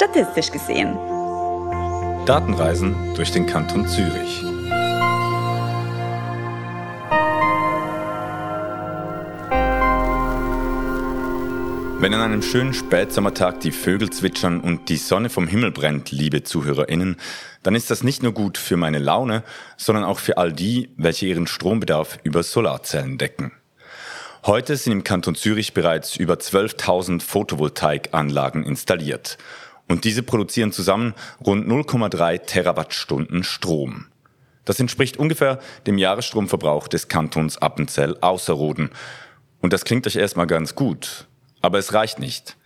statistisch gesehen. Datenreisen durch den Kanton Zürich. Wenn an einem schönen Spätsommertag die Vögel zwitschern und die Sonne vom Himmel brennt, liebe ZuhörerInnen, dann ist das nicht nur gut für meine Laune, sondern auch für all die, welche ihren Strombedarf über Solarzellen decken. Heute sind im Kanton Zürich bereits über 12.000 Photovoltaikanlagen installiert. Und diese produzieren zusammen rund 0,3 Terawattstunden Strom. Das entspricht ungefähr dem Jahresstromverbrauch des Kantons Appenzell Außerrhoden. Und das klingt euch erstmal ganz gut. Aber es reicht nicht.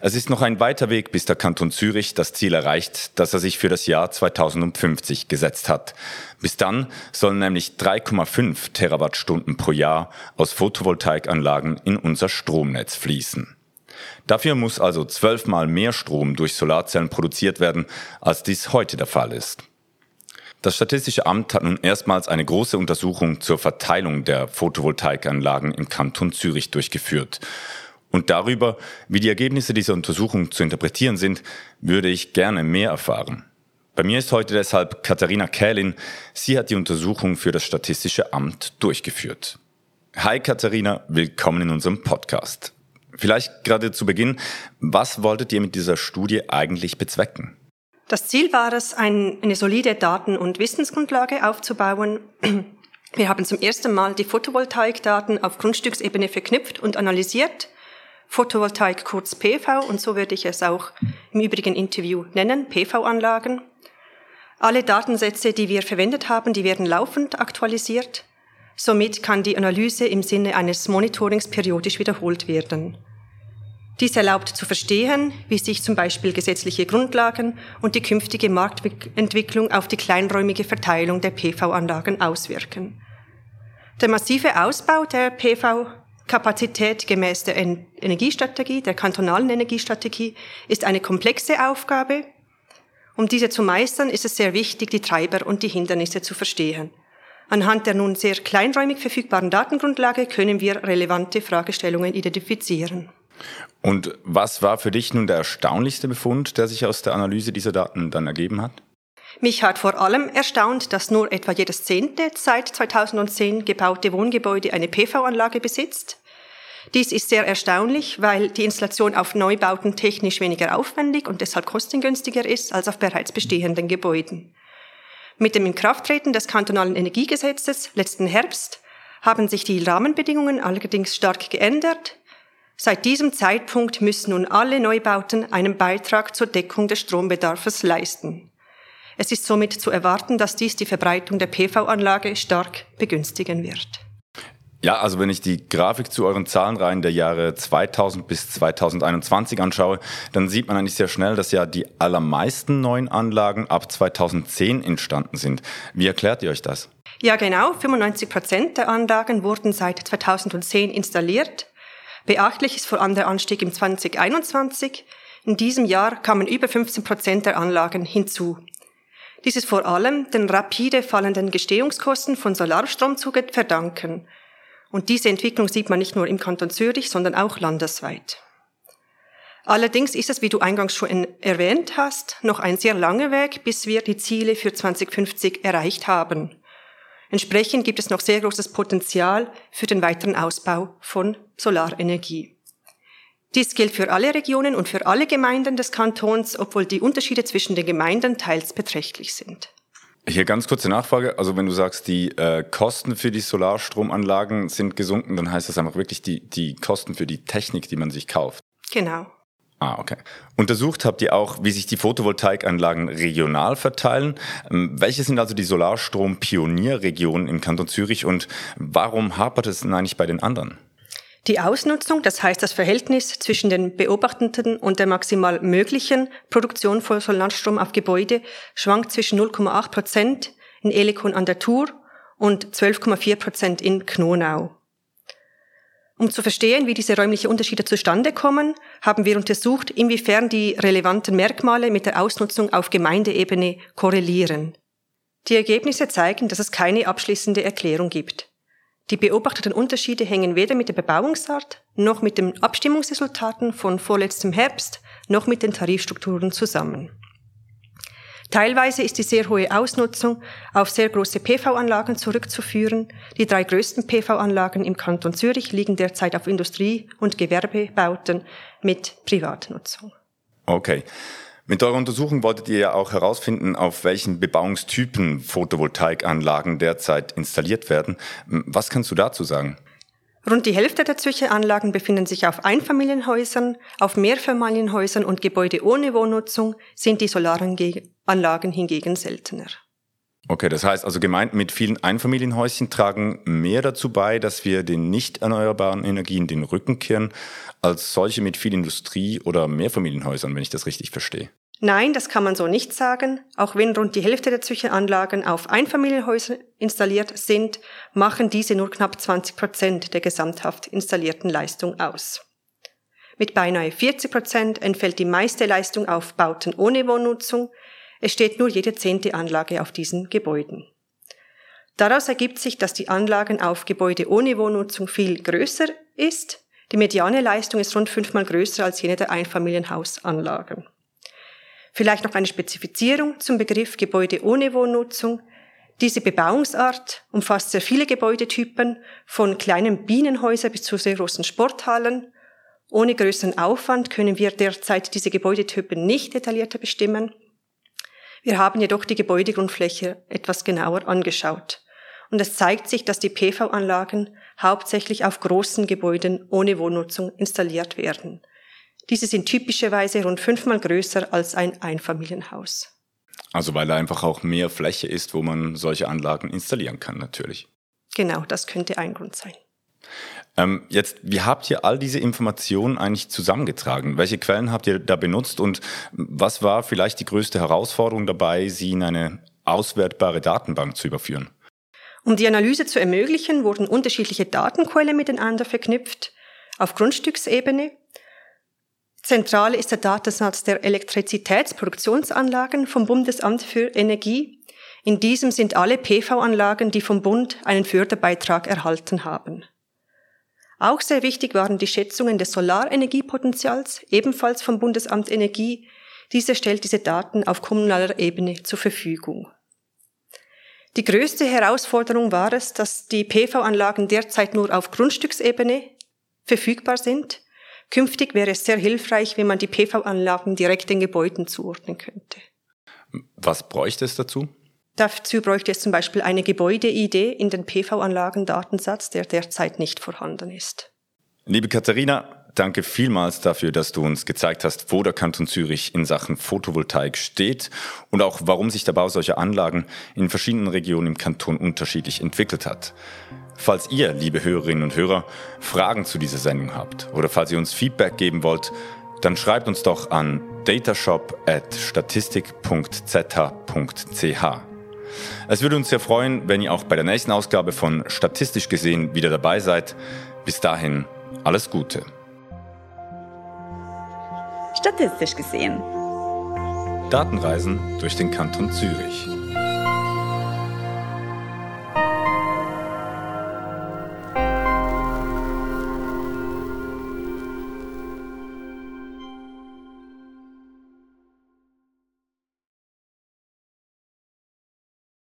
Es ist noch ein weiter Weg, bis der Kanton Zürich das Ziel erreicht, das er sich für das Jahr 2050 gesetzt hat. Bis dann sollen nämlich 3,5 Terawattstunden pro Jahr aus Photovoltaikanlagen in unser Stromnetz fließen. Dafür muss also zwölfmal mehr Strom durch Solarzellen produziert werden, als dies heute der Fall ist. Das Statistische Amt hat nun erstmals eine große Untersuchung zur Verteilung der Photovoltaikanlagen im Kanton Zürich durchgeführt. Und darüber, wie die Ergebnisse dieser Untersuchung zu interpretieren sind, würde ich gerne mehr erfahren. Bei mir ist heute deshalb Katharina Kählin. Sie hat die Untersuchung für das Statistische Amt durchgeführt. Hi Katharina, willkommen in unserem Podcast. Vielleicht gerade zu Beginn, was wolltet ihr mit dieser Studie eigentlich bezwecken? Das Ziel war es, eine solide Daten- und Wissensgrundlage aufzubauen. Wir haben zum ersten Mal die Photovoltaikdaten auf Grundstücksebene verknüpft und analysiert Photovoltaik kurz PV und so würde ich es auch im übrigen Interview nennen, PV-Anlagen. Alle Datensätze, die wir verwendet haben, die werden laufend aktualisiert. Somit kann die Analyse im Sinne eines Monitorings periodisch wiederholt werden. Dies erlaubt zu verstehen, wie sich zum Beispiel gesetzliche Grundlagen und die künftige Marktentwicklung auf die kleinräumige Verteilung der PV-Anlagen auswirken. Der massive Ausbau der PV Kapazität gemäß der Energiestrategie, der kantonalen Energiestrategie, ist eine komplexe Aufgabe. Um diese zu meistern, ist es sehr wichtig, die Treiber und die Hindernisse zu verstehen. Anhand der nun sehr kleinräumig verfügbaren Datengrundlage können wir relevante Fragestellungen identifizieren. Und was war für dich nun der erstaunlichste Befund, der sich aus der Analyse dieser Daten dann ergeben hat? Mich hat vor allem erstaunt, dass nur etwa jedes zehnte seit 2010 gebaute Wohngebäude eine PV-Anlage besitzt. Dies ist sehr erstaunlich, weil die Installation auf Neubauten technisch weniger aufwendig und deshalb kostengünstiger ist als auf bereits bestehenden Gebäuden. Mit dem Inkrafttreten des kantonalen Energiegesetzes letzten Herbst haben sich die Rahmenbedingungen allerdings stark geändert. Seit diesem Zeitpunkt müssen nun alle Neubauten einen Beitrag zur Deckung des Strombedarfs leisten. Es ist somit zu erwarten, dass dies die Verbreitung der PV-Anlage stark begünstigen wird. Ja, also wenn ich die Grafik zu euren Zahlenreihen der Jahre 2000 bis 2021 anschaue, dann sieht man eigentlich sehr schnell, dass ja die allermeisten neuen Anlagen ab 2010 entstanden sind. Wie erklärt ihr euch das? Ja, genau. 95 Prozent der Anlagen wurden seit 2010 installiert. Beachtlich ist vor allem der Anstieg im 2021. In diesem Jahr kamen über 15 Prozent der Anlagen hinzu. Dies ist vor allem den rapide fallenden Gestehungskosten von Solarstrom zu verdanken. Und diese Entwicklung sieht man nicht nur im Kanton Zürich, sondern auch landesweit. Allerdings ist es, wie du eingangs schon erwähnt hast, noch ein sehr langer Weg, bis wir die Ziele für 2050 erreicht haben. Entsprechend gibt es noch sehr großes Potenzial für den weiteren Ausbau von Solarenergie. Dies gilt für alle Regionen und für alle Gemeinden des Kantons, obwohl die Unterschiede zwischen den Gemeinden teils beträchtlich sind. Hier ganz kurze Nachfrage. Also wenn du sagst, die äh, Kosten für die Solarstromanlagen sind gesunken, dann heißt das einfach wirklich die, die Kosten für die Technik, die man sich kauft. Genau. Ah, okay. Untersucht habt ihr auch, wie sich die Photovoltaikanlagen regional verteilen. Ähm, welche sind also die Solarstrom-Pionierregionen im Kanton Zürich und warum hapert es denn eigentlich bei den anderen? Die Ausnutzung, das heißt das Verhältnis zwischen den beobachteten und der maximal möglichen Produktion von Solarstrom auf Gebäude, schwankt zwischen 0,8 Prozent in Elikon an der Tour und 12,4 Prozent in Knonau. Um zu verstehen, wie diese räumlichen Unterschiede zustande kommen, haben wir untersucht, inwiefern die relevanten Merkmale mit der Ausnutzung auf Gemeindeebene korrelieren. Die Ergebnisse zeigen, dass es keine abschließende Erklärung gibt. Die beobachteten Unterschiede hängen weder mit der Bebauungsart noch mit den Abstimmungsresultaten von vorletztem Herbst noch mit den Tarifstrukturen zusammen. Teilweise ist die sehr hohe Ausnutzung auf sehr große PV-Anlagen zurückzuführen. Die drei größten PV-Anlagen im Kanton Zürich liegen derzeit auf Industrie- und Gewerbebauten mit Privatnutzung. Okay. Mit eurer Untersuchung wolltet ihr ja auch herausfinden, auf welchen Bebauungstypen Photovoltaikanlagen derzeit installiert werden. Was kannst du dazu sagen? Rund die Hälfte der Zürcher befinden sich auf Einfamilienhäusern, auf Mehrfamilienhäusern und Gebäude ohne Wohnnutzung sind die Solaranlagen hingegen seltener. Okay, das heißt also Gemeinden mit vielen Einfamilienhäuschen tragen mehr dazu bei, dass wir den nicht erneuerbaren Energien den Rücken kehren, als solche mit viel Industrie oder Mehrfamilienhäusern, wenn ich das richtig verstehe. Nein, das kann man so nicht sagen. Auch wenn rund die Hälfte der Zwischenanlagen auf Einfamilienhäuser installiert sind, machen diese nur knapp 20 Prozent der gesamthaft installierten Leistung aus. Mit beinahe 40 Prozent entfällt die meiste Leistung auf Bauten ohne Wohnnutzung. Es steht nur jede zehnte Anlage auf diesen Gebäuden. Daraus ergibt sich, dass die Anlagen auf Gebäude ohne Wohnnutzung viel größer ist. Die mediane Leistung ist rund fünfmal größer als jene der Einfamilienhausanlagen. Vielleicht noch eine Spezifizierung zum Begriff Gebäude ohne Wohnnutzung. Diese Bebauungsart umfasst sehr viele Gebäudetypen, von kleinen Bienenhäusern bis zu sehr großen Sporthallen. Ohne größeren Aufwand können wir derzeit diese Gebäudetypen nicht detaillierter bestimmen. Wir haben jedoch die Gebäudegrundfläche etwas genauer angeschaut. Und es zeigt sich, dass die PV-Anlagen hauptsächlich auf großen Gebäuden ohne Wohnnutzung installiert werden. Diese sind typischerweise rund fünfmal größer als ein Einfamilienhaus. Also weil da einfach auch mehr Fläche ist, wo man solche Anlagen installieren kann, natürlich. Genau, das könnte ein Grund sein. Ähm, jetzt, wie habt ihr all diese Informationen eigentlich zusammengetragen? Welche Quellen habt ihr da benutzt und was war vielleicht die größte Herausforderung dabei, sie in eine auswertbare Datenbank zu überführen? Um die Analyse zu ermöglichen, wurden unterschiedliche Datenquellen miteinander verknüpft. Auf Grundstücksebene, Zentral ist der Datensatz der Elektrizitätsproduktionsanlagen vom Bundesamt für Energie. In diesem sind alle PV-Anlagen, die vom Bund einen Förderbeitrag erhalten haben. Auch sehr wichtig waren die Schätzungen des Solarenergiepotenzials, ebenfalls vom Bundesamt Energie. Diese stellt diese Daten auf kommunaler Ebene zur Verfügung. Die größte Herausforderung war es, dass die PV-Anlagen derzeit nur auf Grundstücksebene verfügbar sind Künftig wäre es sehr hilfreich, wenn man die PV-Anlagen direkt den Gebäuden zuordnen könnte. Was bräuchte es dazu? Dazu bräuchte es zum Beispiel eine Gebäudeidee in den PV-Anlagen-Datensatz, der derzeit nicht vorhanden ist. Liebe Katharina, danke vielmals dafür, dass du uns gezeigt hast, wo der Kanton Zürich in Sachen Photovoltaik steht und auch warum sich der Bau solcher Anlagen in verschiedenen Regionen im Kanton unterschiedlich entwickelt hat. Falls ihr, liebe Hörerinnen und Hörer, Fragen zu dieser Sendung habt oder falls ihr uns Feedback geben wollt, dann schreibt uns doch an datashop.statistik.zh.ch. Es würde uns sehr freuen, wenn ihr auch bei der nächsten Ausgabe von Statistisch gesehen wieder dabei seid. Bis dahin, alles Gute. Statistisch gesehen. Datenreisen durch den Kanton Zürich.